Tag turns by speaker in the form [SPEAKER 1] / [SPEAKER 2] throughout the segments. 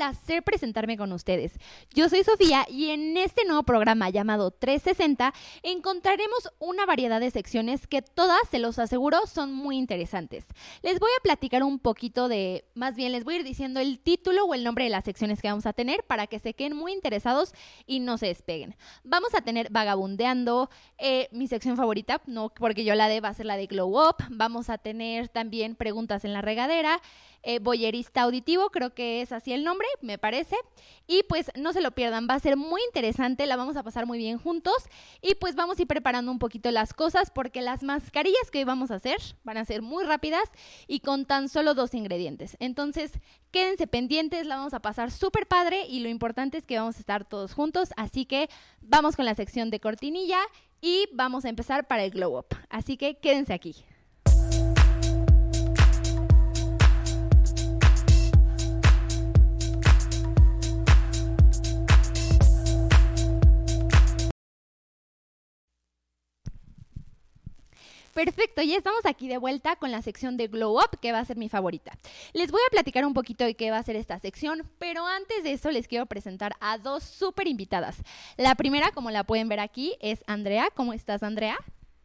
[SPEAKER 1] placer presentarme con ustedes. Yo soy Sofía y en este nuevo programa llamado 360 encontraremos una variedad de secciones que todas, se los aseguro, son muy interesantes. Les voy a platicar un poquito de, más bien les voy a ir diciendo el título o el nombre de las secciones que vamos a tener para que se queden muy interesados y no se despeguen. Vamos a tener Vagabundeando, eh, mi sección favorita, no porque yo la deba hacer la de Glow Up. Vamos a tener también preguntas en la regadera eh, boyerista auditivo, creo que es así el nombre, me parece. Y pues no se lo pierdan, va a ser muy interesante, la vamos a pasar muy bien juntos y pues vamos a ir preparando un poquito las cosas porque las mascarillas que vamos a hacer van a ser muy rápidas y con tan solo dos ingredientes. Entonces, quédense pendientes, la vamos a pasar súper padre y lo importante es que vamos a estar todos juntos, así que vamos con la sección de cortinilla y vamos a empezar para el glow up. Así que quédense aquí. Perfecto, ya estamos aquí de vuelta con la sección de Glow Up, que va a ser mi favorita. Les voy a platicar un poquito de qué va a ser esta sección, pero antes de eso les quiero presentar a dos súper invitadas. La primera, como la pueden ver aquí, es Andrea. ¿Cómo estás, Andrea?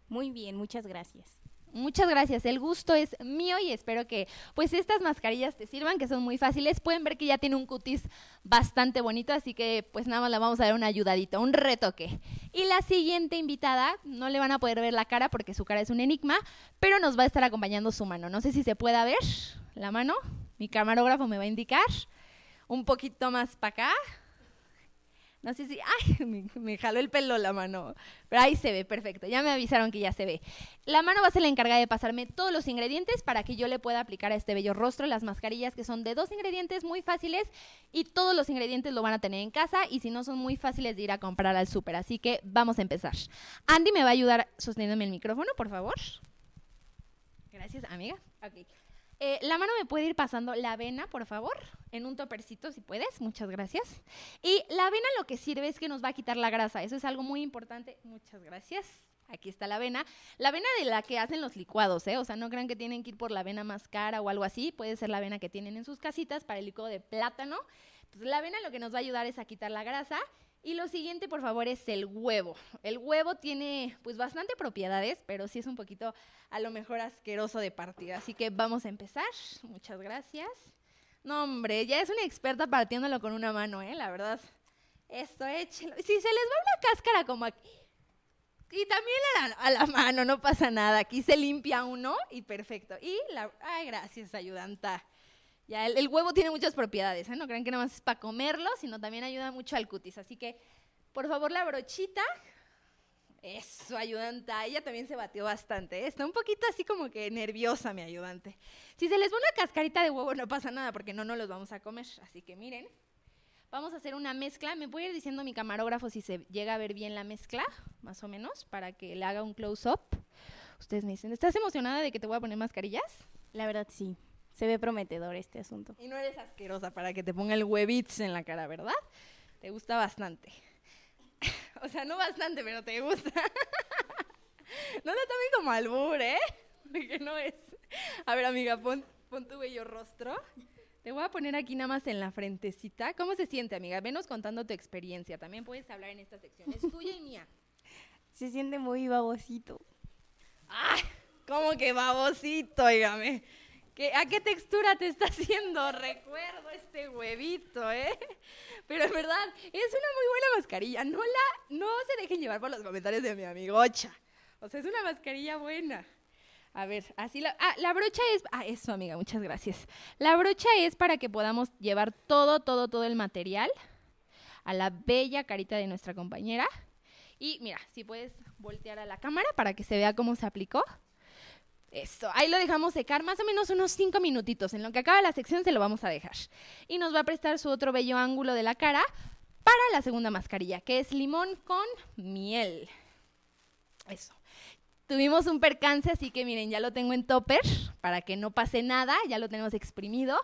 [SPEAKER 2] Muy bien, muchas gracias.
[SPEAKER 1] Muchas gracias, el gusto es mío y espero que pues estas mascarillas te sirvan, que son muy fáciles. Pueden ver que ya tiene un cutis bastante bonito, así que pues nada más la vamos a dar una ayudadita, un retoque. Y la siguiente invitada, no le van a poder ver la cara porque su cara es un enigma, pero nos va a estar acompañando su mano. No sé si se pueda ver la mano, mi camarógrafo me va a indicar. Un poquito más para acá. No sé si, ay, me, jaló el pelo la mano. Pero ahí se ve, perfecto. Ya me avisaron que ya se ve. La mano va a ser la encargada de pasarme todos los ingredientes para que yo le pueda aplicar a este bello rostro las mascarillas que son de dos ingredientes muy fáciles y todos los ingredientes lo van a tener en casa y si no son muy fáciles de ir a comprar al súper. Así que vamos a empezar. Andy me va a ayudar sosteniéndome el micrófono, por favor. Gracias, amiga. Okay. Eh, la mano me puede ir pasando la avena, por favor, en un topercito si puedes, muchas gracias. Y la avena lo que sirve es que nos va a quitar la grasa, eso es algo muy importante, muchas gracias. Aquí está la avena. La avena de la que hacen los licuados, ¿eh? O sea, no crean que tienen que ir por la avena más cara o algo así. Puede ser la avena que tienen en sus casitas para el licuado de plátano. Entonces, la avena lo que nos va a ayudar es a quitar la grasa y lo siguiente, por favor, es el huevo. El huevo tiene pues bastante propiedades, pero sí es un poquito a lo mejor asqueroso de partida. Así que vamos a empezar. Muchas gracias. No, hombre, ya es una experta partiéndolo con una mano, ¿eh? La verdad. Esto, échelo. Si se les va una cáscara como aquí. Y también a la, a la, mano, no pasa nada. Aquí se limpia uno y perfecto. Y la... Ay, gracias, ayudanta. Ya, el, huevo tiene muchas propiedades, ¿eh? No crean que nada más es para comerlo, sino también ayuda mucho al cutis. Así que, por favor, la brochita. Eso, ayudante. Ella también se batió bastante. ¿eh? Está un poquito así como que nerviosa mi ayudante. Si se les va una cascarita de huevo no pasa nada porque no nos los vamos a comer. Así que miren, vamos a hacer una mezcla. ¿Me puede ir diciendo mi camarógrafo si se llega a ver bien la mezcla? Más o menos, para que le haga un close-up. Ustedes me dicen, ¿estás emocionada de que te voy a poner mascarillas?
[SPEAKER 2] La verdad, sí. Se ve prometedor este asunto.
[SPEAKER 1] Y no eres asquerosa para que te ponga el huevits en la cara, ¿verdad? Te gusta bastante. o sea, no bastante, pero te gusta. no lo tomen como albur, ¿eh? Porque no es. A ver, amiga, pon, pon tu bello rostro. Te voy a poner aquí nada más en la frentecita. ¿Cómo se siente, amiga? Venos contando tu experiencia. También puedes hablar en esta sección. Es tuya y mía.
[SPEAKER 2] Se siente muy babosito.
[SPEAKER 1] ¡Ay! ¿Cómo que babosito, dígame? ¿A qué textura te está haciendo? Recuerdo este huevito, ¿eh? Pero en verdad, es una muy buena mascarilla. No, la, no se dejen llevar por los comentarios de mi amigocha. O sea, es una mascarilla buena. A ver, así la... Ah, la brocha es... Ah, eso, amiga, muchas gracias. La brocha es para que podamos llevar todo, todo, todo el material a la bella carita de nuestra compañera. Y mira, si puedes voltear a la cámara para que se vea cómo se aplicó. Eso, ahí lo dejamos secar más o menos unos 5 minutitos. En lo que acaba la sección se lo vamos a dejar. Y nos va a prestar su otro bello ángulo de la cara para la segunda mascarilla, que es limón con miel. Eso. Tuvimos un percance, así que miren, ya lo tengo en topper para que no pase nada, ya lo tenemos exprimido.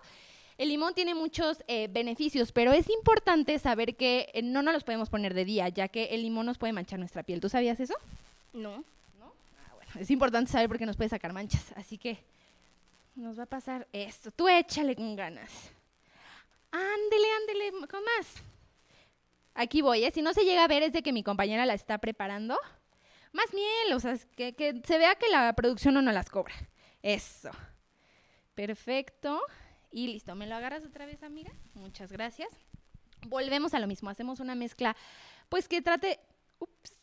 [SPEAKER 1] El limón tiene muchos eh, beneficios, pero es importante saber que eh, no nos los podemos poner de día, ya que el limón nos puede manchar nuestra piel. ¿Tú sabías eso?
[SPEAKER 2] No
[SPEAKER 1] es importante saber porque nos puede sacar manchas. Así que nos va a pasar esto. Tú échale con ganas. Ándele, ándele, con más. Aquí voy, ¿eh? Si no se llega a ver es de que mi compañera la está preparando. Más miel, o sea, que, se vea que la producción no las cobra. Eso. Perfecto. Y listo, ¿me lo agarras otra vez, amiga? Muchas gracias. Volvemos a lo mismo, hacemos una mezcla, pues que trate,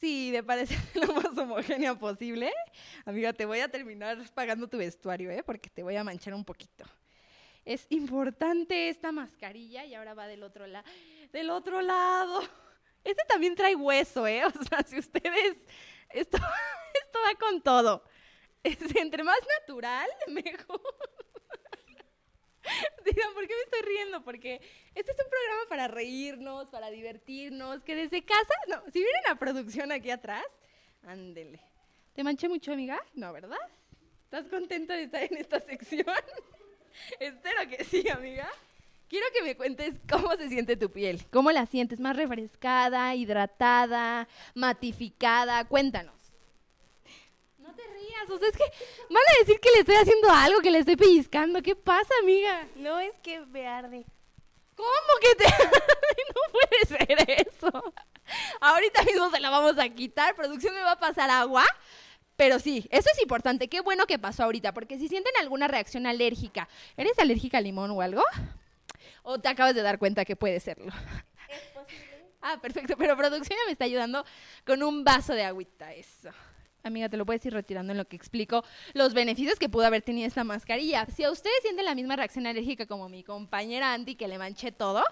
[SPEAKER 1] sí, de parecer lo más homogénea posible. Amiga, te voy a terminar pagando tu vestuario, ¿eh? Porque te voy a manchar un poquito. Es importante esta mascarilla y ahora va del otro lado. Del otro lado. Este también trae hueso, ¿eh? O sea, si ustedes... Esto, esto va con todo. Es, entre más natural, mejor. Digan, ¿por qué me estoy riendo? Porque este es un programa para reírnos, para divertirnos, que desde casa, no, si vienen a producción aquí atrás, ándele. ¿Te manché mucho, amiga? No, ¿verdad? ¿Estás contenta de estar en esta sección? Espero que sí, amiga. Quiero que me cuentes cómo se siente tu piel, cómo la sientes, más refrescada, hidratada, matificada, cuéntanos. O sea, es que van a decir que le estoy haciendo algo, que le estoy pellizcando. ¿Qué pasa, amiga?
[SPEAKER 2] No, es que me arde.
[SPEAKER 1] ¿Cómo que te.? no puede ser eso. Ahorita mismo se la vamos a quitar. Producción me va a pasar agua. Pero sí, eso es importante. Qué bueno que pasó ahorita, porque si sienten alguna reacción alérgica, ¿eres alérgica al limón o algo? ¿O te acabas de dar cuenta que puede serlo?
[SPEAKER 2] Es posible.
[SPEAKER 1] Ah, perfecto. Pero producción ya me está ayudando con un vaso de agüita. Eso. Amiga, te lo puedes ir retirando en lo que explico los beneficios que pudo haber tenido esta mascarilla. Si a ustedes sienten la misma reacción alérgica como mi compañera Andy, que le manché todo,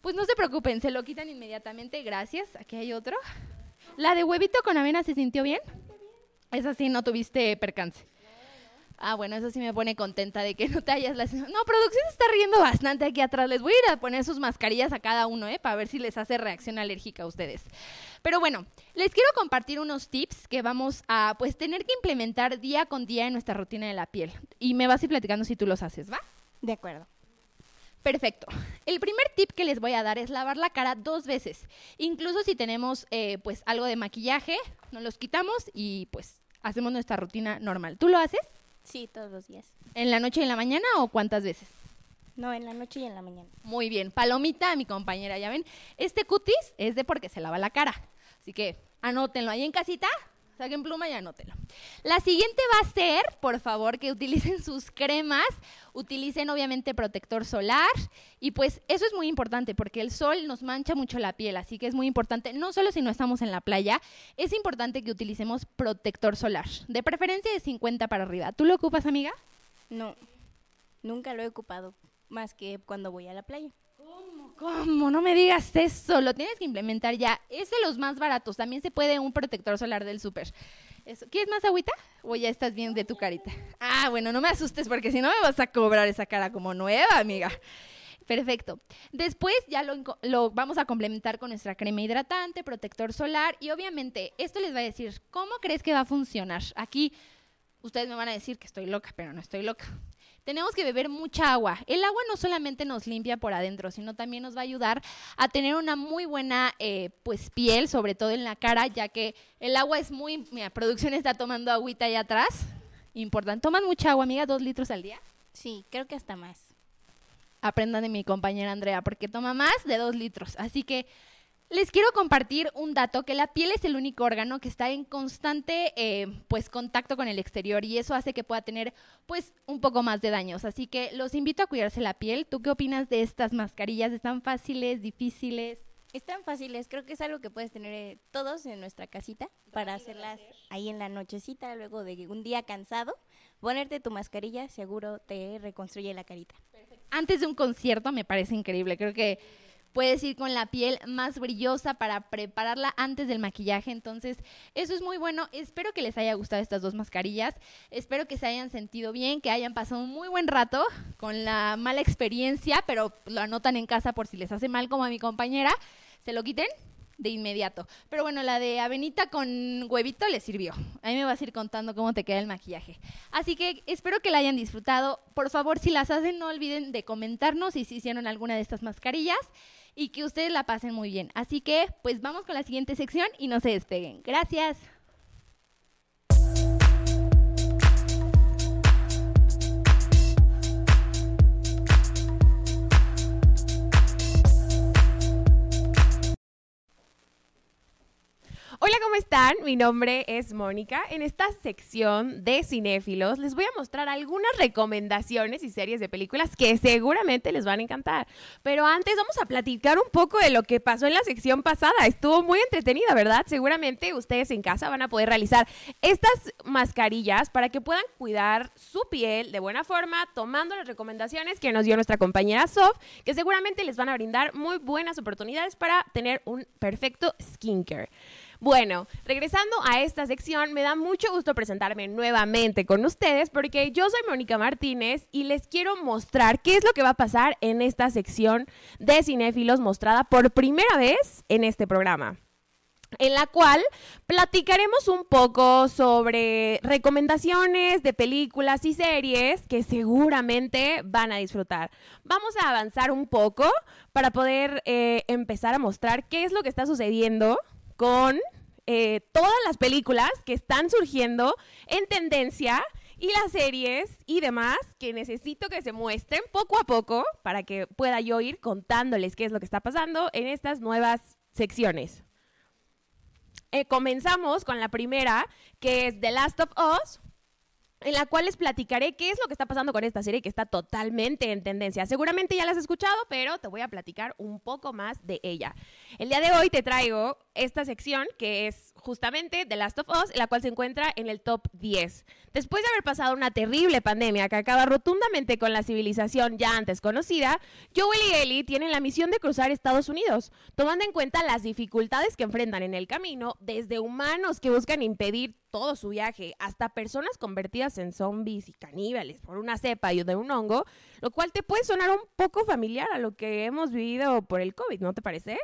[SPEAKER 1] pues no se preocupen, se lo quitan inmediatamente. Gracias. Aquí hay otro. ¿La de huevito con avena se sintió bien? Esa sí, no tuviste percance. Ah, bueno, eso sí me pone contenta de que no te hayas las... No, producción se está riendo bastante aquí atrás. Les voy a ir a poner sus mascarillas a cada uno, ¿eh? Para ver si les hace reacción alérgica a ustedes. Pero bueno, les quiero compartir unos tips que vamos a, pues, tener que implementar día con día en nuestra rutina de la piel. Y me vas a ir platicando si tú los haces, ¿va?
[SPEAKER 2] De acuerdo.
[SPEAKER 1] Perfecto. El primer tip que les voy a dar es lavar la cara dos veces. Incluso si tenemos eh, pues algo de maquillaje, nos los quitamos y pues hacemos nuestra rutina normal. ¿Tú lo haces?
[SPEAKER 2] Sí, todos los días.
[SPEAKER 1] ¿En la noche y en la mañana o cuántas veces?
[SPEAKER 2] No, en la noche y en la mañana.
[SPEAKER 1] Muy bien. Palomita, mi compañera, ya ven. Este cutis es de porque se lava la cara. Así que anótenlo ahí en casita. Saquen pluma y anótenlo. La siguiente va a ser, por favor, que utilicen sus cremas, utilicen obviamente protector solar y pues eso es muy importante porque el sol nos mancha mucho la piel, así que es muy importante, no solo si no estamos en la playa, es importante que utilicemos protector solar, de preferencia de 50 para arriba. ¿Tú lo ocupas, amiga?
[SPEAKER 2] No, nunca lo he ocupado, más que cuando voy a la playa.
[SPEAKER 1] ¿Cómo? ¿Cómo? No me digas eso. Lo tienes que implementar ya. Es de los más baratos. También se puede un protector solar del súper. ¿Quieres más agüita? ¿O ya estás bien de tu carita? Ah, bueno, no me asustes porque si no me vas a cobrar esa cara como nueva, amiga. Perfecto. Después ya lo, lo vamos a complementar con nuestra crema hidratante, protector solar y obviamente esto les va a decir, ¿cómo crees que va a funcionar? Aquí ustedes me van a decir que estoy loca, pero no estoy loca. Tenemos que beber mucha agua. El agua no solamente nos limpia por adentro, sino también nos va a ayudar a tener una muy buena eh, pues piel, sobre todo en la cara, ya que el agua es muy... Mira, producción está tomando agüita allá atrás. Importante. ¿Toman mucha agua, amiga? ¿Dos litros al día?
[SPEAKER 2] Sí, creo que hasta más.
[SPEAKER 1] aprendan de mi compañera Andrea, porque toma más de dos litros. Así que les quiero compartir un dato, que la piel es el único órgano que está en constante eh, pues, contacto con el exterior y eso hace que pueda tener pues, un poco más de daños. Así que los invito a cuidarse la piel. ¿Tú qué opinas de estas mascarillas? ¿Están fáciles, difíciles?
[SPEAKER 2] Están fáciles, creo que es algo que puedes tener eh, todos en nuestra casita para hacerlas ahí en la nochecita, luego de un día cansado. Ponerte tu mascarilla seguro te reconstruye la carita.
[SPEAKER 1] antes de un concierto me parece increíble. Creo que puedes ir con la piel más brillosa para prepararla antes del maquillaje. Entonces, eso es muy bueno. Espero que les haya gustado estas dos mascarillas. Espero que se hayan sentido bien, que hayan pasado un muy buen rato con la mala experiencia, pero lo anotan en casa por si les hace mal como a mi compañera. Se lo quiten de inmediato. Pero bueno, la de avenita con huevito les sirvió. A mí me vas a ir contando cómo te queda el maquillaje. Así que espero que la hayan disfrutado. Por favor, si las hacen, no olviden de comentarnos si se hicieron alguna de estas mascarillas y que ustedes la pasen muy bien. Así que, pues vamos con la siguiente sección y no se despeguen. Gracias.
[SPEAKER 3] Hola, ¿cómo están? Mi nombre es Mónica. En esta sección de cinéfilos les voy a mostrar algunas recomendaciones y series de películas que seguramente les van a encantar. Pero antes vamos a platicar un poco de lo que pasó en la sección pasada. Estuvo muy entretenida, ¿verdad? Seguramente ustedes en casa van a poder realizar estas mascarillas para que puedan cuidar su piel de buena forma, tomando las recomendaciones que nos dio nuestra compañera Sof, que seguramente les van a brindar muy buenas oportunidades para tener un perfecto skincare. Bueno, regresando a esta sección, me da mucho gusto presentarme nuevamente con ustedes porque yo soy Mónica Martínez y les quiero mostrar qué es lo que va a pasar en esta sección de cinéfilos mostrada por primera vez en este programa en la cual platicaremos un poco sobre recomendaciones de películas y series que seguramente van a disfrutar. Vamos a avanzar un poco para poder eh, empezar a mostrar qué es lo que está sucediendo con eh, todas las películas que están surgiendo en tendencia y las series y demás que necesito que se muestren poco a poco para que pueda yo ir contándoles qué es lo que está pasando en estas nuevas secciones. Eh, comenzamos con la primera, que es The Last of Us, en la cual les platicaré qué es lo que está pasando con esta serie que está totalmente en tendencia. Seguramente ya la has escuchado, pero te voy a platicar un poco más de ella. El día de hoy te traigo esta sección que es justamente The Last of Us, la cual se encuentra en el top 10. Después de haber pasado una terrible pandemia que acaba rotundamente con la civilización ya antes conocida, Joel y Ellie tienen la misión de cruzar Estados Unidos, tomando en cuenta las dificultades que enfrentan en el camino, desde humanos que buscan impedir todo su viaje, hasta personas convertidas en zombies y caníbales por una cepa y de un hongo, lo cual te puede sonar un poco familiar a lo que hemos vivido por el COVID, ¿no te parece?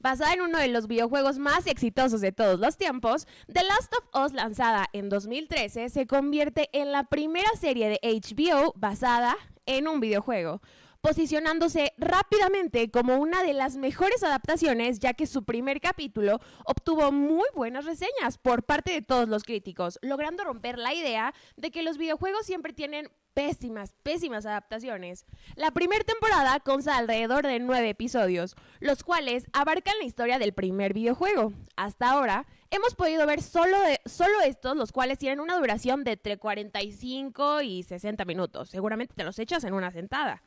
[SPEAKER 3] Basada en uno de los videojuegos más exitosos de todos los tiempos, The Last of Us, lanzada en 2013, se convierte en la primera serie de HBO basada en un videojuego posicionándose rápidamente como una de las mejores adaptaciones, ya que su primer capítulo obtuvo muy buenas reseñas por parte de todos los críticos, logrando romper la idea de que los videojuegos siempre tienen pésimas, pésimas adaptaciones. La primera temporada consta alrededor de nueve episodios, los cuales abarcan la historia del primer videojuego. Hasta ahora, hemos podido ver solo, de, solo estos, los cuales tienen una duración de entre 45 y 60 minutos. Seguramente te los echas en una sentada.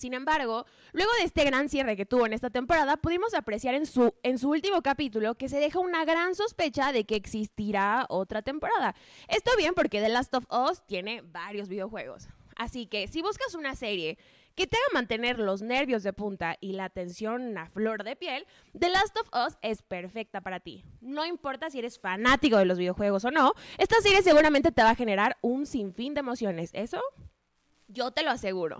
[SPEAKER 3] Sin embargo, luego de este gran cierre que tuvo en esta temporada, pudimos apreciar en su, en su último capítulo que se deja una gran sospecha de que existirá otra temporada. Esto bien porque The Last of Us tiene varios videojuegos. Así que si buscas una serie que te haga mantener los nervios de punta y la tensión a flor de piel, The Last of Us es perfecta para ti. No importa si eres fanático de los videojuegos o no, esta serie seguramente te va a generar un sinfín de emociones. Eso yo te lo aseguro.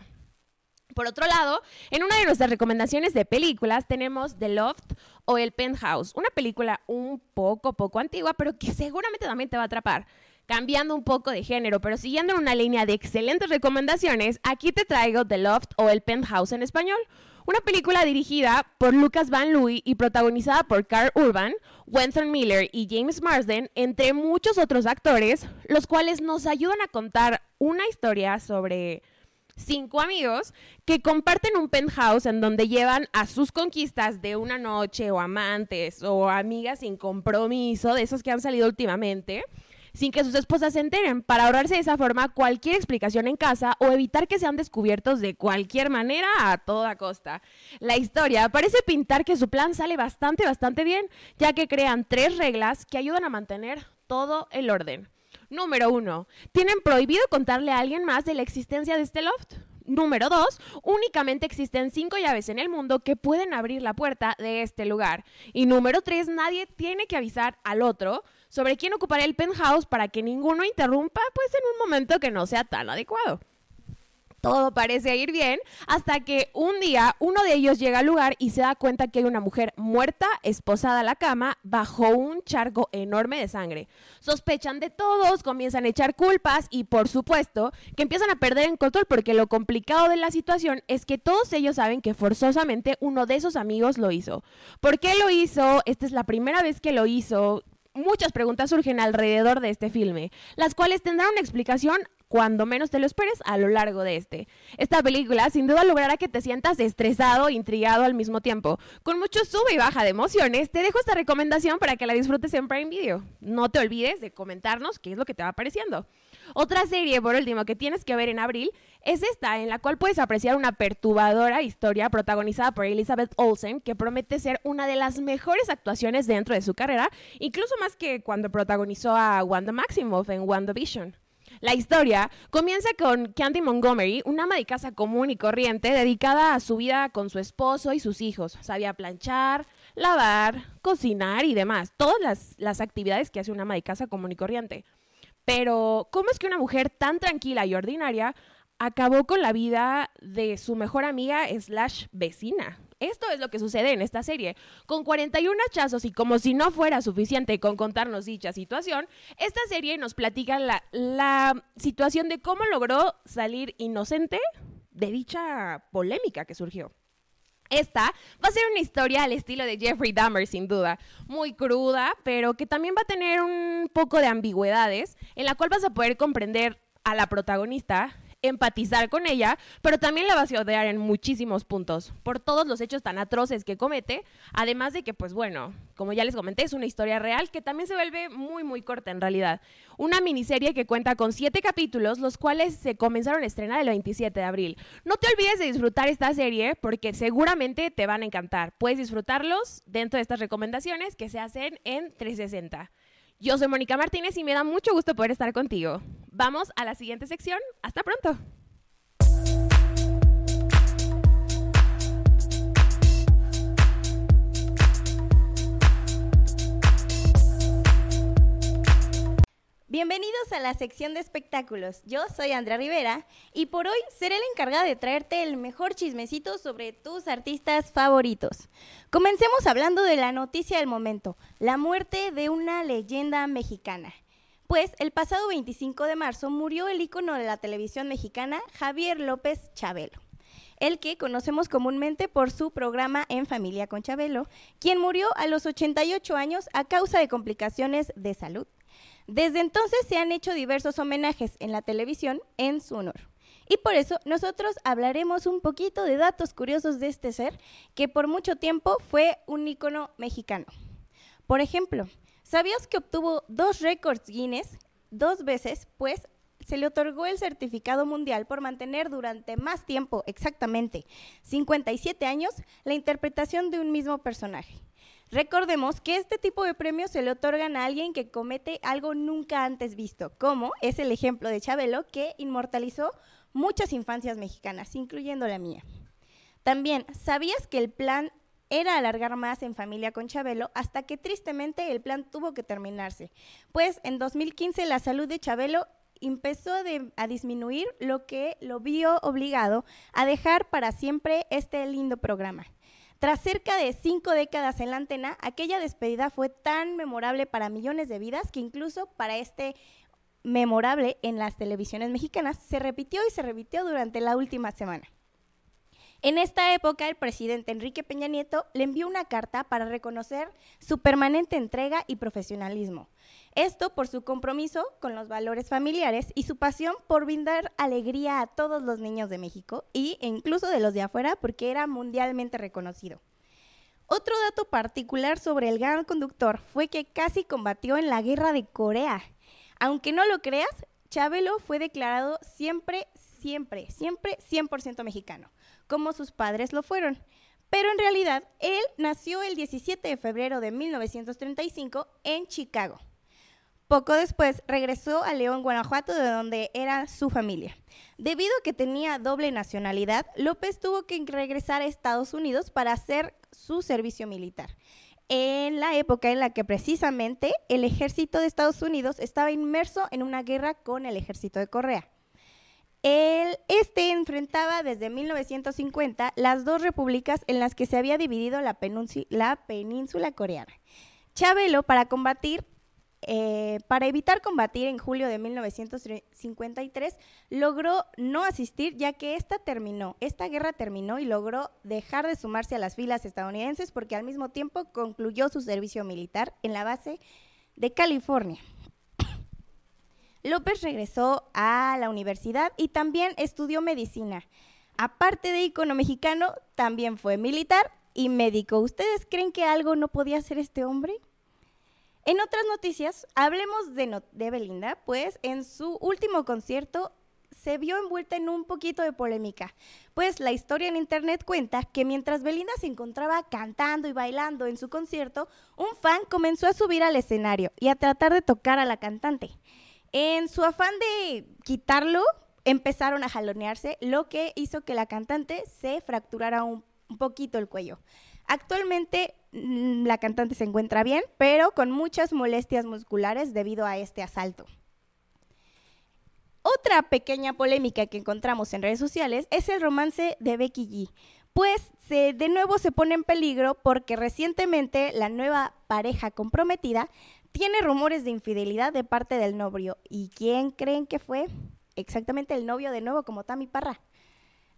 [SPEAKER 3] Por otro lado, en una de nuestras recomendaciones de películas tenemos The Loft o El Penthouse, una película un poco, poco antigua, pero que seguramente también te va a atrapar. Cambiando un poco de género, pero siguiendo una línea de excelentes recomendaciones, aquí te traigo The Loft o El Penthouse en español, una película dirigida por Lucas Van Louis y protagonizada por Carl Urban, Wentworth Miller y James Marsden, entre muchos otros actores, los cuales nos ayudan a contar una historia sobre cinco amigos que comparten un penthouse en donde llevan a sus conquistas de una noche o amantes o amigas sin compromiso, de esos que han salido últimamente, sin que sus esposas se enteren, para ahorrarse de esa forma cualquier explicación en casa o evitar que sean descubiertos de cualquier manera a toda costa. La historia parece pintar que su plan sale bastante, bastante bien, ya que crean tres reglas que ayudan a mantener todo el orden. Número uno, tienen prohibido contarle a alguien más de la existencia de este loft. Número dos, únicamente existen cinco llaves en el mundo que pueden abrir la puerta de este lugar. Y número tres, nadie tiene que avisar al otro sobre quién ocupará el penthouse para que ninguno interrumpa pues en un momento que no sea tan adecuado todo parece ir bien, hasta que un día uno de ellos llega al lugar y se da cuenta que hay una mujer muerta, esposada a la cama, bajo un charco enorme de sangre. Sospechan de todos, comienzan a echar culpas y por supuesto que empiezan a perder el control porque lo complicado de la situación es que todos ellos saben que forzosamente uno de esos amigos lo hizo. ¿Por qué lo hizo? Esta es la primera vez que lo hizo. Muchas preguntas surgen alrededor de este filme, las cuales tendrán una explicación cuando menos te lo esperes a lo largo de este. Esta película sin duda logrará que te sientas estresado e intrigado al mismo tiempo. Con mucho sube y baja de emociones, te dejo esta recomendación para que la disfrutes en Prime Video. No te olvides de comentarnos qué es lo que te va pareciendo. Otra serie, por último, que tienes que ver en abril es esta, en la cual puedes apreciar una perturbadora historia protagonizada por Elizabeth Olsen, que promete ser una de las mejores actuaciones dentro de su carrera, incluso más que cuando protagonizó a Wanda Maximoff en WandaVision. La historia comienza con Candy Montgomery, una ama de casa común y corriente dedicada a su vida con su esposo y sus hijos. Sabía planchar, lavar, cocinar y demás. Todas las, las actividades que hace una ama de casa común y corriente. Pero, ¿cómo es que una mujer tan tranquila y ordinaria acabó con la vida de su mejor amiga slash vecina? Esto es lo que sucede en esta serie. Con 41 hachazos y como si no fuera suficiente con contarnos dicha situación, esta serie nos platica la, la situación de cómo logró salir inocente de dicha polémica que surgió. Esta va a ser una historia al estilo de Jeffrey Dahmer, sin duda. Muy cruda, pero que también va a tener un poco de ambigüedades, en la cual vas a poder comprender a la protagonista empatizar con ella, pero también la vas a odiar en muchísimos puntos por todos los hechos tan atroces que comete, además de que, pues bueno, como ya les comenté, es una historia real que también se vuelve muy, muy corta en realidad. Una miniserie que cuenta con siete capítulos, los cuales se comenzaron a estrenar el 27 de abril. No te olvides de disfrutar esta serie porque seguramente te van a encantar. Puedes disfrutarlos dentro de estas recomendaciones que se hacen en 360. Yo soy Mónica Martínez y me da mucho gusto poder estar contigo. Vamos a la siguiente sección. Hasta pronto.
[SPEAKER 2] Bienvenidos a la sección de espectáculos. Yo soy Andrea Rivera y por hoy seré la encargada de traerte el mejor chismecito sobre tus artistas favoritos. Comencemos hablando de la noticia del momento, la muerte de una leyenda mexicana. Pues el pasado 25 de marzo murió el ícono de la televisión mexicana Javier López Chabelo el que conocemos comúnmente por su programa En Familia con Chabelo, quien murió a los 88 años a causa de complicaciones de salud. Desde entonces se han hecho diversos homenajes en la televisión en su honor. Y por eso nosotros hablaremos un poquito de datos curiosos de este ser, que por mucho tiempo fue un ícono mexicano. Por ejemplo, ¿sabías que obtuvo dos récords Guinness dos veces? Pues se le otorgó el certificado mundial por mantener durante más tiempo, exactamente 57 años, la interpretación de un mismo personaje. Recordemos que este tipo de premios se le otorgan a alguien que comete algo nunca antes visto, como es el ejemplo de Chabelo, que inmortalizó muchas infancias mexicanas, incluyendo la mía. También, ¿sabías que el plan era alargar más en familia con Chabelo hasta que tristemente el plan tuvo que terminarse? Pues en 2015 la salud de Chabelo empezó a disminuir, lo que lo vio obligado a dejar para siempre este lindo programa. Tras cerca de cinco décadas en la antena, aquella despedida fue tan memorable para millones de vidas que incluso para este memorable en las televisiones mexicanas se repitió y se repitió durante la última semana. En esta época, el presidente Enrique Peña Nieto le envió una carta para reconocer su permanente entrega y profesionalismo. Esto por su compromiso con los valores familiares y su pasión por brindar alegría a todos los niños de México e incluso de los de afuera porque era mundialmente reconocido. Otro dato particular sobre el gran conductor fue que casi combatió en la guerra de Corea. Aunque no lo creas, Chabelo fue declarado siempre, siempre, siempre 100% mexicano, como sus padres lo fueron. Pero en realidad, él nació el 17 de febrero de 1935 en Chicago. Poco después regresó a León, Guanajuato, de donde era su familia. Debido a que tenía doble nacionalidad, López tuvo que regresar a Estados Unidos para hacer su servicio militar. En la época en la que precisamente el ejército de Estados Unidos estaba inmerso en una guerra con el ejército de Correa. este enfrentaba desde 1950 las dos repúblicas en las que se había dividido la, la península coreana. Chabelo, para combatir eh, para evitar combatir en julio de 1953, logró no asistir ya que esta terminó, esta guerra terminó y logró dejar de sumarse a las filas estadounidenses porque al mismo tiempo concluyó su servicio militar en la base de California. López regresó a la universidad y también estudió medicina. Aparte de icono mexicano, también fue militar y médico. ¿Ustedes creen que algo no podía hacer este hombre? En otras noticias, hablemos de, de, Belinda, pues en su último concierto se vio envuelta en un poquito de polémica, pues la historia en internet cuenta que mientras Belinda se encontraba cantando y bailando en su concierto, un fan comenzó a subir al escenario y a tratar de tocar a la cantante. En su afán de quitarlo, empezaron a jalonearse, lo que hizo que la cantante se fracturara un, poquito el cuello. Actualmente mm, la cantante se encuentra bien, pero con muchas molestias musculares debido a este asalto. Otra pequeña polémica que encontramos en redes sociales es el romance de Becky G, pues se, de nuevo se pone en peligro porque recientemente la nueva pareja comprometida tiene rumores de infidelidad de parte del novio. ¿Y quién creen que fue? Exactamente el novio de nuevo, como Tami Parra.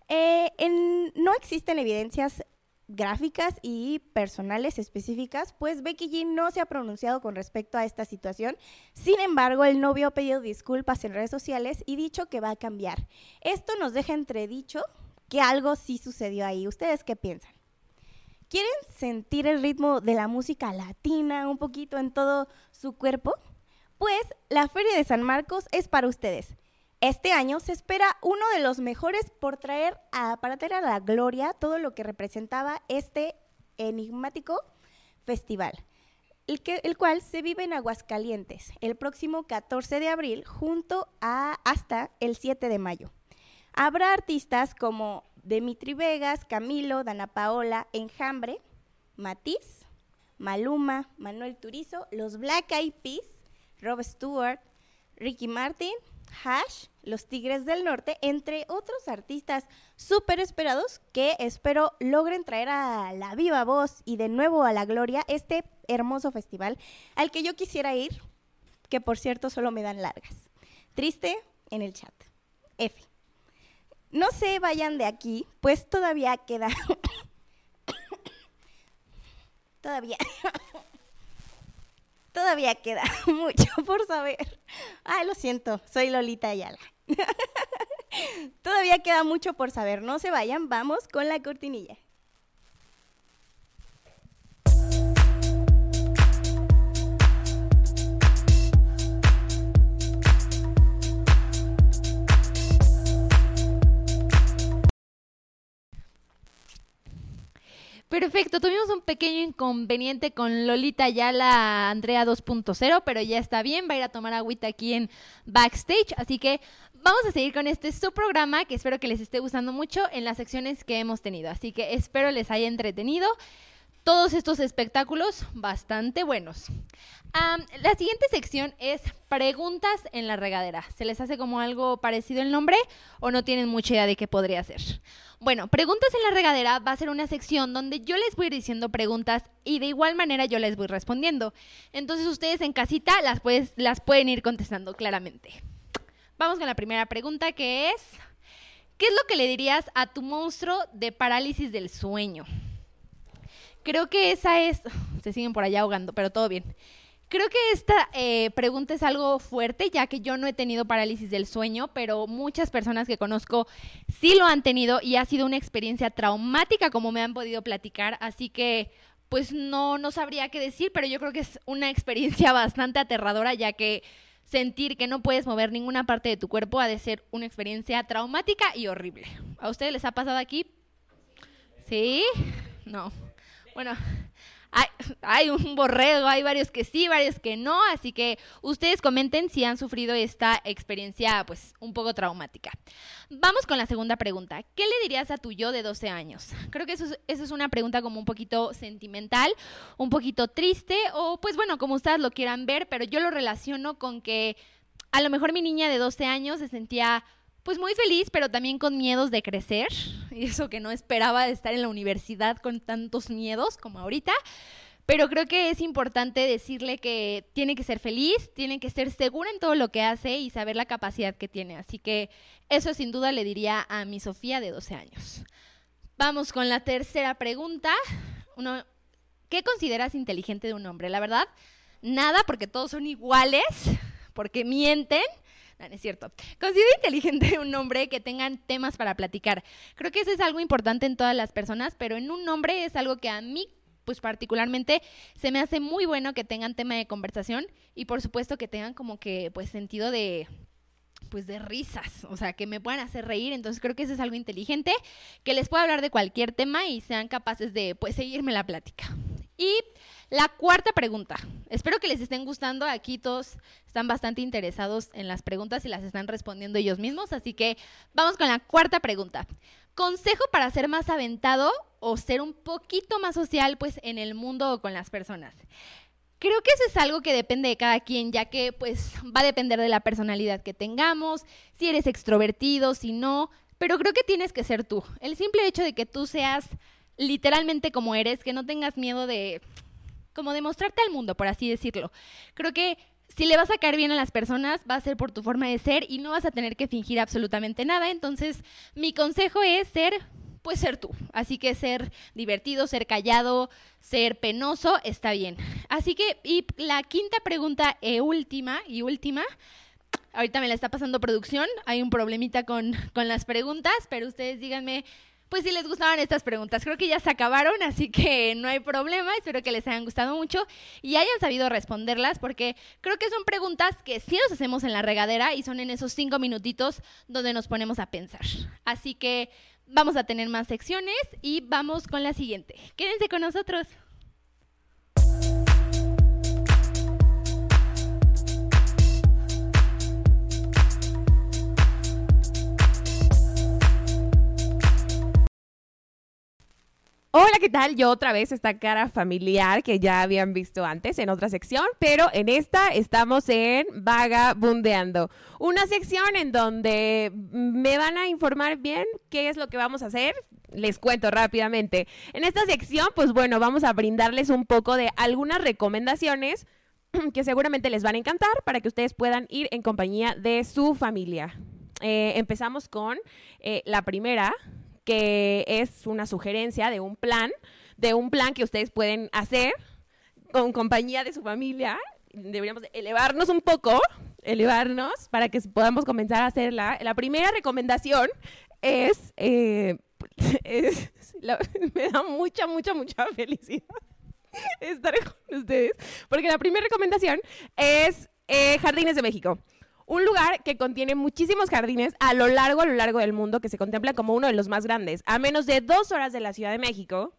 [SPEAKER 2] Eh, no existen evidencias gráficas y personales específicas, pues Becky G no se ha pronunciado con respecto a esta situación. Sin embargo, el novio ha pedido disculpas en redes sociales y dicho que va a cambiar. Esto nos deja entredicho que algo sí sucedió ahí. ¿Ustedes qué piensan? ¿Quieren sentir el ritmo de la música latina un poquito en todo su cuerpo? Pues la Feria de San Marcos es para ustedes. Este año se espera uno de los mejores por traer a, para la gloria todo lo que representaba este enigmático festival, el, que, el cual se vive en Aguascalientes el próximo 14 de abril junto a hasta el 7 de mayo. Habrá artistas como Demitri Vegas, Camilo, Dana Paola, Enjambre, Matiz, Maluma, Manuel Turizo, los Black Eyed Peas, Rob Stewart, Ricky Martin, Hash, Los Tigres del Norte, entre otros artistas súper esperados que espero logren traer a la viva voz y de nuevo a la gloria este hermoso festival al que yo quisiera ir, que por cierto solo me dan largas. Triste en el chat. F. No se vayan de aquí, pues todavía queda... todavía... Todavía queda mucho por saber. Ay, lo siento, soy Lolita Ayala. Todavía queda mucho por saber. No se vayan, vamos con la cortinilla.
[SPEAKER 1] Perfecto, tuvimos un pequeño inconveniente con Lolita la Andrea 2.0, pero ya está bien, va a ir a tomar agüita aquí en backstage, así que vamos a seguir con este su programa que espero que les esté gustando mucho en las secciones que hemos tenido, así que espero les haya entretenido todos estos espectáculos bastante buenos. la siguiente sección es preguntas en la regadera. ¿Se les hace como algo parecido el nombre o no tienen mucha idea de qué podría ser? Bueno, preguntas en la regadera va a ser una sección donde yo les voy a ir diciendo preguntas y de igual manera yo les voy respondiendo. Entonces ustedes en casita las, las pueden ir contestando claramente. Vamos con la primera pregunta que es, ¿qué es lo que le dirías a tu monstruo de parálisis del sueño? Creo que esa es, se siguen por allá ahogando, pero todo bien. Creo que esta eh, pregunta es algo fuerte, ya que yo no he tenido parálisis del sueño, pero muchas personas que conozco sí lo han tenido y ha sido una experiencia traumática, como me han podido platicar. Así que, pues no, no sabría qué decir, pero yo creo que es una experiencia bastante aterradora, ya que sentir que no puedes mover ninguna parte de tu cuerpo ha de ser una experiencia traumática y horrible. ¿A ustedes les ha pasado aquí? ¿Sí? No. Bueno, hay, un borrego, hay varios que sí, varios que no, así que ustedes comenten si han sufrido esta experiencia pues un poco traumática. Vamos con la segunda pregunta. ¿Qué le dirías a tu yo de 12 años? Creo que eso es, eso es una pregunta como un poquito sentimental, un poquito triste o pues bueno, como ustedes lo quieran ver, pero yo lo relaciono con que a lo mejor mi niña de 12 años se sentía pues muy feliz, pero también con miedos de crecer. Y eso que no esperaba de estar en la universidad con tantos miedos como ahorita. Pero creo que es importante decirle que tiene que ser feliz, tiene que ser segura en todo lo que hace y saber la capacidad que tiene. Así que eso sin duda le diría a mi Sofía de 12 años. Vamos con la tercera pregunta. Uno, ¿Qué consideras inteligente de un hombre? La verdad, nada, porque todos son iguales, porque mienten No es cierto. Considero inteligente un nombre que tengan temas para platicar. Creo que eso es algo importante en todas las personas, pero en un nombre es algo que a mí pues particularmente se me hace muy bueno que tengan tema de conversación y por supuesto que tengan como que pues sentido de pues de risas, o sea, que me puedan hacer reír, entonces creo que eso es algo inteligente, que les pueda hablar de cualquier tema y sean capaces de pues seguirme la plática. Y la cuarta pregunta. Espero que les estén gustando. Aquí todos están bastante interesados en las preguntas y las están respondiendo ellos mismos. Así que vamos con la cuarta pregunta. Consejo para ser más aventado o ser un poquito más social, pues en el mundo o con las personas. Creo que eso es algo que depende de cada quien, ya que pues va a depender de la personalidad que tengamos, si eres extrovertido, si no, pero creo que tienes que ser tú. El simple hecho de que tú seas literalmente como eres, que no tengas miedo de como demostrarte al mundo, por así decirlo. Creo que si le vas a caer bien a las personas, va a ser por tu forma de ser y no vas a tener que fingir absolutamente nada. Entonces, mi consejo es ser, pues ser tú. Así que ser divertido, ser callado, ser penoso, está bien. Así que, y la quinta pregunta e última, y última, ahorita me la está pasando producción, hay un problemita con, con las preguntas, pero ustedes díganme pues si les gustaban estas preguntas. Creo que ya se acabaron, así que no hay problema. Espero que les hayan gustado mucho y hayan sabido responderlas, porque creo que son preguntas que sí nos hacemos en la regadera y son en esos cinco minutitos donde nos ponemos a pensar. Así que vamos a tener más secciones y vamos con la siguiente. Quédense con nosotros.
[SPEAKER 3] Hola, ¿qué tal? Yo otra vez esta cara familiar que ya habían visto antes en otra sección, pero en esta estamos en Vagabundeando, una sección en donde me van a informar bien qué es lo que vamos a hacer. Les cuento rápidamente. En esta sección, pues bueno, vamos a brindarles un poco de algunas recomendaciones que seguramente les van a encantar para que ustedes puedan ir en compañía de su familia. Eh, empezamos con eh, la primera, que es una sugerencia de un plan, de un plan que ustedes pueden hacer con compañía de su familia. Deberíamos elevarnos un poco, elevarnos para que podamos comenzar a hacerla. La primera recomendación es, eh, me da mucha, mucha, mucha felicidad estar con ustedes, porque la primera recomendación es eh, Jardines de México un lugar que contiene muchísimos jardines a lo largo, a lo largo del mundo, que se contempla como uno de los más grandes, a menos de dos horas de la Ciudad de México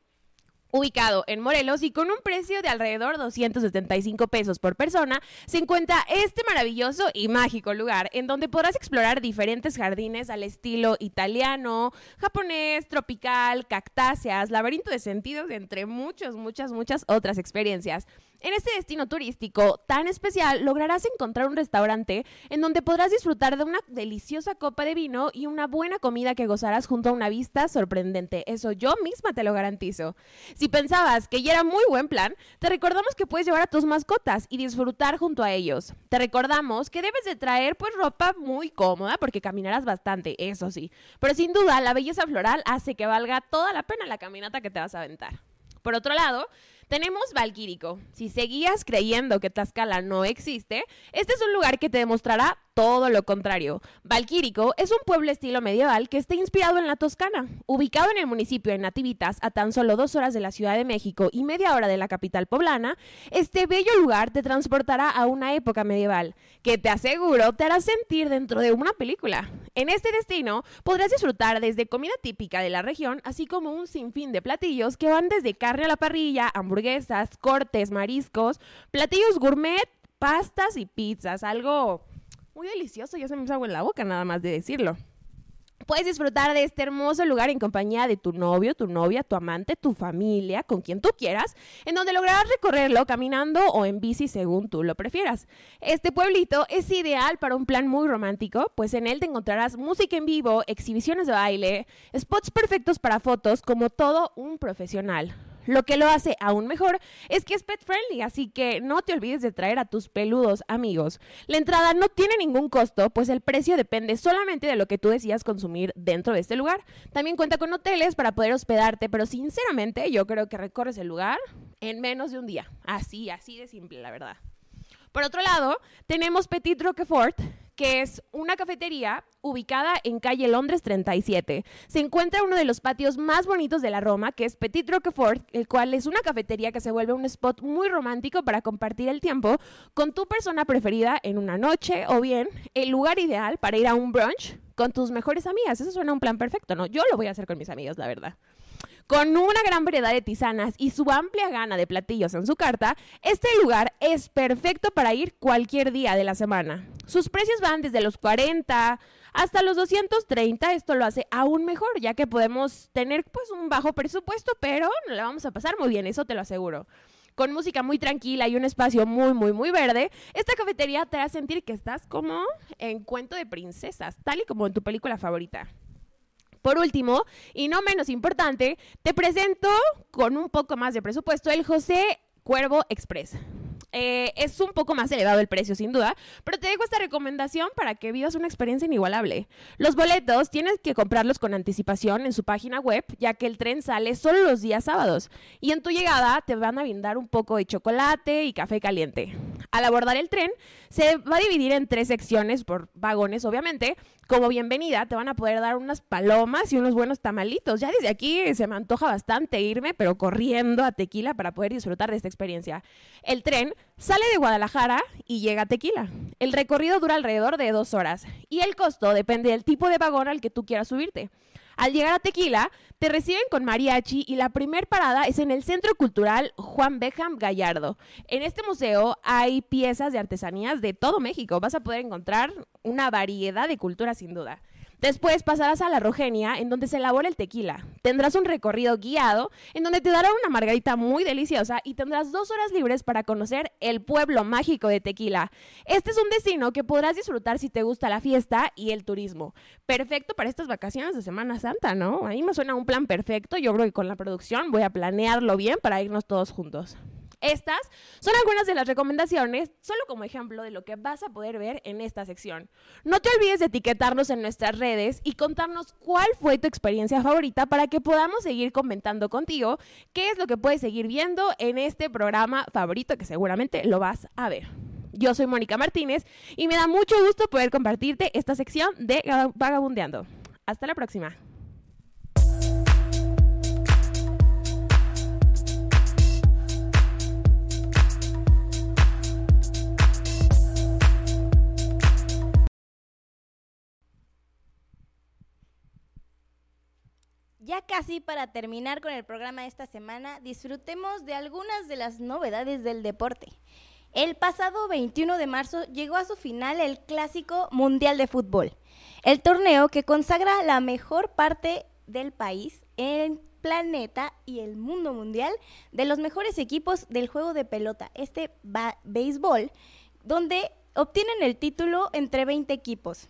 [SPEAKER 3] ubicado en Morelos y con un precio de alrededor 275 pesos por persona, se encuentra este maravilloso y mágico lugar en donde podrás explorar diferentes jardines al estilo italiano, japonés, tropical, cactáceas, laberinto de sentidos, entre muchas, muchas, muchas otras experiencias. En este destino turístico tan especial lograrás encontrar un restaurante en donde podrás disfrutar de una deliciosa copa de vino y una buena comida que gozarás junto a una vista sorprendente. Eso yo misma te lo garantizo. Si pensabas que ya era muy buen plan, te recordamos que puedes llevar a tus mascotas y disfrutar junto a ellos. Te recordamos que debes de traer pues ropa muy cómoda porque caminarás bastante, eso sí. Pero sin duda la belleza floral hace que valga toda la pena la caminata que te vas a aventar. Por otro lado, tenemos Valquírico. Si seguías creyendo que Tlaxcala no existe, este es un lugar que te demostrará todo lo contrario. Valquírico es un pueblo estilo medieval que está inspirado en la Toscana. Ubicado en el municipio de Nativitas, a tan solo dos horas de la Ciudad de México y media hora de la capital poblana, este bello lugar te transportará a una época medieval, que te aseguro te hará sentir dentro de una película. En este destino podrás disfrutar desde comida típica de la región, así como un sinfín de platillos que van desde carne a la parrilla, hamburguesas, cortes, mariscos, platillos gourmet, pastas y pizzas, algo muy delicioso, ya se me hizo agua en la boca nada más de decirlo. Puedes disfrutar de este hermoso lugar en compañía de tu novio, tu novia, tu amante, tu familia, con quien tú quieras, en donde lograrás recorrerlo caminando o en bici según tú lo prefieras. Este pueblito es ideal para un plan muy romántico, pues en él te encontrarás música en vivo, exhibiciones de baile, spots perfectos para fotos, como todo un profesional. Lo que lo hace aún mejor es que es pet friendly, así que no te olvides de traer a tus peludos amigos. La entrada no tiene ningún costo, pues el precio depende solamente de lo que tú decidas consumir dentro de este lugar. También cuenta con hoteles para poder hospedarte, pero sinceramente yo creo que recorres el lugar en menos de un día. Así, así de simple, la verdad. Por otro lado, tenemos Petit Roquefort, que es una cafetería ubicada en calle Londres 37. Se encuentra uno de los patios más bonitos de la Roma, que es Petit Roquefort, el cual es una cafetería que se vuelve un spot muy romántico para compartir el tiempo con tu persona preferida en una noche o bien el lugar ideal para ir a un brunch con tus mejores amigas. Eso suena un plan perfecto, ¿no? Yo lo voy a hacer con mis amigas, la verdad. Con una gran variedad de tisanas y su amplia gana de platillos en su carta, este lugar es perfecto para ir cualquier día de la semana. Sus precios van desde los 40 hasta los 230. Esto lo hace aún mejor, ya que podemos tener pues un bajo presupuesto, pero no la vamos a pasar muy bien, eso te lo aseguro con música muy tranquila y un espacio muy, muy, muy verde, esta cafetería te hará sentir que estás como en cuento de princesas, tal y como en tu película favorita. Por último, y no menos importante, te presento con un poco más de presupuesto el José Cuervo Express. Eh, es un poco más elevado el precio, sin duda, pero te dejo esta recomendación para que vivas una experiencia inigualable. Los boletos tienes que comprarlos con anticipación en su página web, ya que el tren sale solo los días sábados. Y en tu llegada te van a brindar un poco de chocolate y café caliente. Al abordar el tren, se va a dividir en tres secciones por vagones, obviamente. Como bienvenida, te van a poder dar unas palomas y unos buenos tamalitos. Ya desde aquí se me antoja bastante irme, pero corriendo a Tequila para poder disfrutar de esta experiencia. El tren Sale de Guadalajara y llega a Tequila. El recorrido dura alrededor de dos horas y el costo depende del tipo de vagón al que tú quieras subirte. Al llegar a Tequila, te reciben con mariachi y la primer parada es en el Centro Cultural Juan Beckham Gallardo. En este museo hay piezas de artesanías de todo México. Vas a poder encontrar una variedad de culturas sin duda. Después pasarás a la Rogenia, en donde se elabora el tequila. Tendrás un recorrido guiado, en donde te dará una margarita muy deliciosa y tendrás dos horas libres para conocer el pueblo mágico de Tequila. Este es un destino que podrás disfrutar si te gusta la fiesta y el turismo. Perfecto para estas vacaciones de Semana Santa, ¿no? A mí me suena un plan perfecto. Yo creo que con la producción voy a planearlo bien para irnos todos juntos. Estas son algunas de las recomendaciones, solo como ejemplo de lo que vas a poder ver en esta sección. No te olvides de etiquetarnos en nuestras redes y contarnos cuál fue tu experiencia favorita para que podamos seguir comentando contigo qué es lo que puedes seguir viendo en este programa favorito que seguramente lo vas a ver. Yo soy Mónica Martínez y me da mucho gusto poder compartirte esta sección de Vagabundeando. Hasta la próxima.
[SPEAKER 2] Ya casi para terminar con el programa de esta semana, disfrutemos de algunas de las novedades del deporte. El pasado 21 de marzo llegó a su final el Clásico Mundial de Fútbol, el torneo que consagra la mejor parte del país, el planeta y el mundo mundial de los mejores equipos del juego de pelota, este béisbol, donde obtienen el título entre 20 equipos.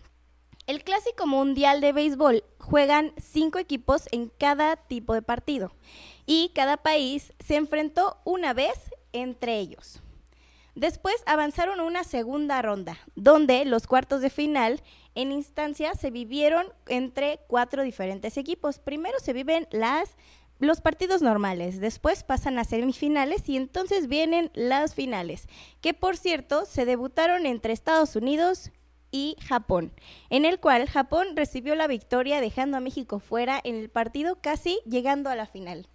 [SPEAKER 2] El Clásico Mundial de Béisbol juegan cinco equipos en cada tipo de partido y cada país se enfrentó una vez entre ellos. Después avanzaron una segunda ronda, donde los cuartos de final en instancia se vivieron entre cuatro diferentes equipos. Primero se viven las, los partidos normales, después pasan a semifinales y entonces vienen las finales, que por cierto se debutaron entre Estados Unidos, y Japón, en el cual Japón recibió la victoria dejando a México fuera en el partido casi llegando a la final.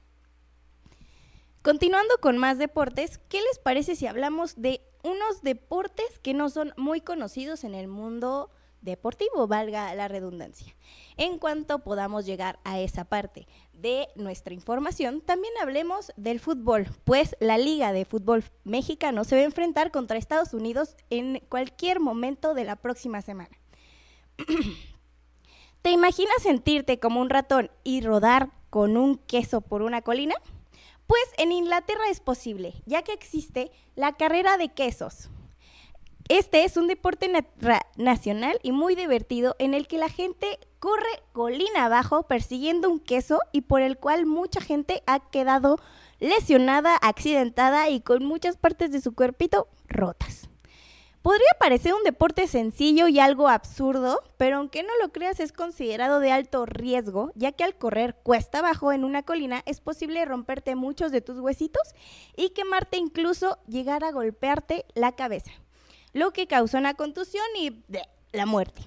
[SPEAKER 2] Continuando con más deportes, ¿qué les parece si hablamos de unos deportes que no son muy conocidos en el mundo deportivo, valga la redundancia? En cuanto podamos llegar a esa parte de nuestra información, también hablemos del fútbol, pues la Liga de Fútbol Mexicano se va a enfrentar contra Estados Unidos en cualquier momento de la próxima semana. ¿Te imaginas sentirte como un ratón y rodar con un queso por una colina? Pues en Inglaterra es posible, ya que existe la carrera de quesos. Este es un deporte nacional y muy divertido en el que la gente corre colina abajo persiguiendo un queso y por el cual mucha gente ha quedado lesionada, accidentada y con muchas partes de su cuerpito rotas. Podría parecer un deporte sencillo y algo absurdo, pero aunque no lo creas es considerado de alto riesgo, ya que al correr cuesta abajo en una colina es posible romperte muchos de tus huesitos y quemarte incluso llegar a golpearte la cabeza lo que causa una contusión y la muerte.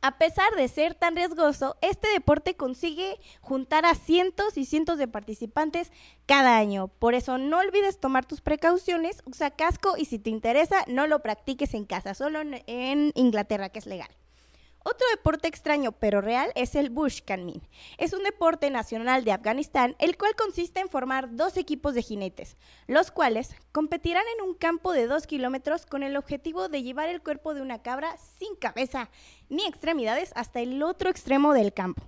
[SPEAKER 2] A pesar de ser tan riesgoso, este deporte consigue juntar a cientos y cientos de participantes cada año. Por eso no olvides tomar tus precauciones, usa casco y si te interesa no lo practiques en casa, solo en Inglaterra que es legal. Otro deporte extraño pero real es el Bush Kanmin. Es un deporte nacional de Afganistán, el cual consiste en formar dos equipos de jinetes, los cuales competirán en un campo de dos kilómetros con el objetivo de llevar el cuerpo de una cabra sin cabeza ni extremidades hasta el otro extremo del campo.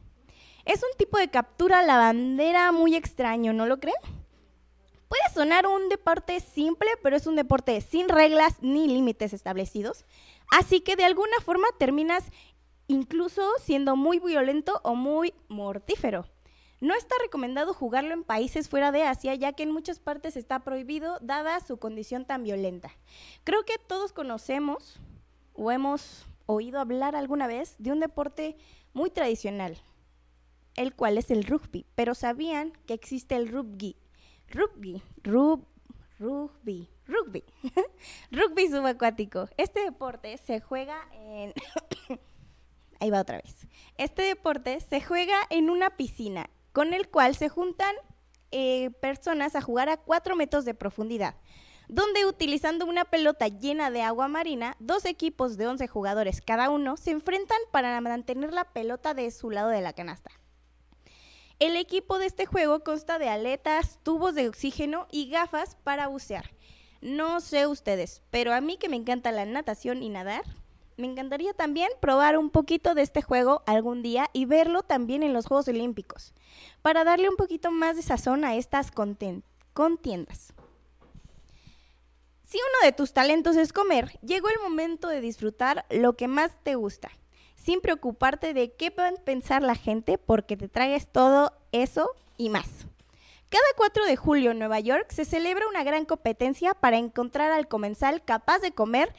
[SPEAKER 2] Es un tipo de captura a la bandera muy extraño, ¿no lo creen? Puede sonar un deporte simple, pero es un deporte sin reglas ni límites establecidos. Así que de alguna forma terminas incluso siendo muy violento o muy mortífero. No está recomendado jugarlo en países fuera de Asia, ya que en muchas partes está prohibido dada su condición tan violenta. Creo que todos conocemos o hemos oído hablar alguna vez de un deporte muy tradicional, el cual es el rugby, pero sabían que existe el rugby. Rugby, rub, rugby, rugby. rugby subacuático. Este deporte se juega en ahí va otra vez. Este deporte se juega en una piscina, con el cual se juntan eh, personas a jugar a 4 metros de profundidad, donde utilizando una pelota llena de agua marina, dos equipos de 11 jugadores cada uno se enfrentan para mantener la pelota de su lado de la canasta. El equipo de este juego consta de aletas, tubos de oxígeno y gafas para bucear. No sé ustedes, pero a mí que me encanta la natación y nadar, me encantaría también probar un poquito de este juego algún día y verlo también en los Juegos Olímpicos, para darle un poquito más de sazón a estas contiendas. Si uno de tus talentos es comer, llegó el momento de disfrutar lo que más te gusta, sin preocuparte de qué pueden pensar la gente porque te traes todo eso y más. Cada 4 de julio en Nueva York se celebra una gran competencia para encontrar al comensal capaz de comer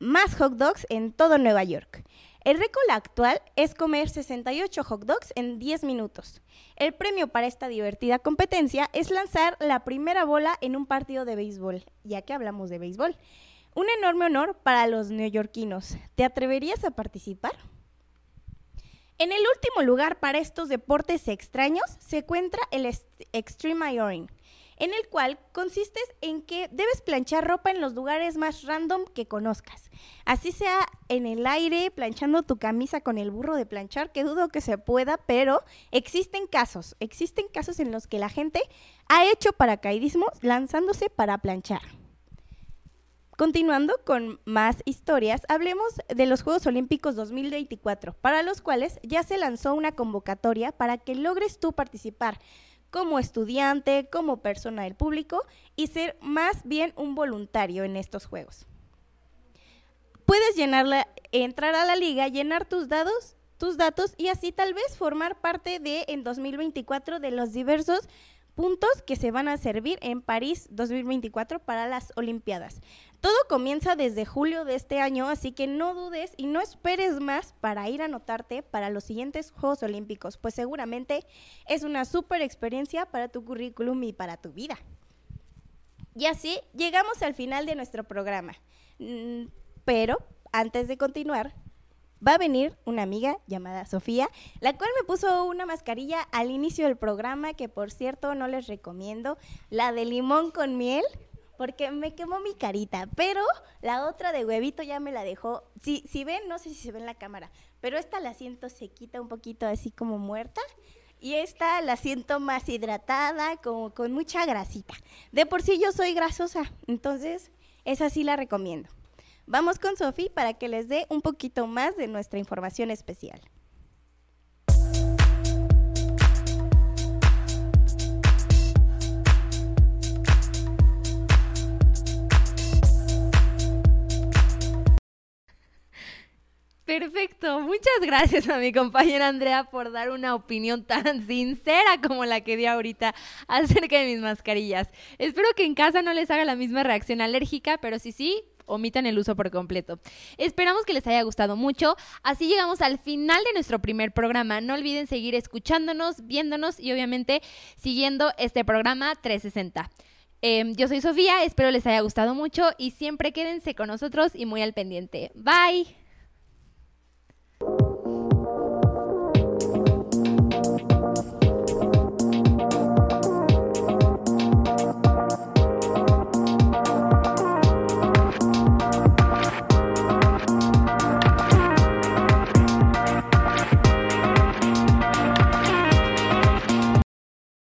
[SPEAKER 2] más hot dogs en todo Nueva York. El récord actual es comer 68 hot dogs en 10 minutos. El premio para esta divertida competencia es lanzar la primera bola en un partido de béisbol, ya que hablamos de béisbol. Un enorme honor para los neoyorquinos. ¿Te atreverías a participar? En el último lugar para estos deportes extraños se encuentra el Extreme Ironing en el cual consiste en que debes planchar ropa en los lugares más random que conozcas. Así sea en el aire, planchando tu camisa con el burro de planchar, que dudo que se pueda, pero existen casos, existen casos en los que la gente ha hecho paracaidismo lanzándose para planchar. Continuando con más historias, hablemos de los Juegos Olímpicos 2024, para los cuales ya se lanzó una convocatoria para que logres tú participar como estudiante, como persona del público y ser más bien un voluntario en estos juegos. Puedes llenarla, entrar a la liga, llenar tus datos, tus datos y así tal vez formar parte de en 2024 de los diversos puntos que se van a servir en París 2024 para las Olimpiadas. Todo comienza desde julio de este año, así que no dudes y no esperes más para ir a anotarte para los siguientes Juegos Olímpicos, pues seguramente es una súper experiencia para tu currículum y para tu vida. Y así llegamos al final de nuestro programa. Mm, pero antes de continuar, va a venir una amiga llamada Sofía, la cual me puso una mascarilla al inicio del programa, que por cierto no les recomiendo, la de limón con miel, porque me quemó mi carita, pero la otra de huevito ya me la dejó. Si, si ven, no sé si se ve en la cámara, pero esta la siento sequita un poquito así como muerta. Y esta la siento más hidratada, con mucha grasita. De por sí yo soy grasosa, entonces esa sí la recomiendo. Vamos con Sofi para que les dé un poquito más de nuestra información especial.
[SPEAKER 1] Perfecto, muchas gracias a mi compañera Andrea por dar una opinión tan sincera como la que di ahorita acerca de mis mascarillas. Espero que en casa no les haga la misma reacción alérgica, pero si sí, omitan el uso por completo. Esperamos que les haya gustado mucho. Así llegamos al final de nuestro primer programa. No olviden seguir escuchándonos, viéndonos y obviamente siguiendo este programa 360. Em, yo soy Sofía, espero les haya gustado mucho y siempre quédense con nosotros y muy al pendiente. Bye.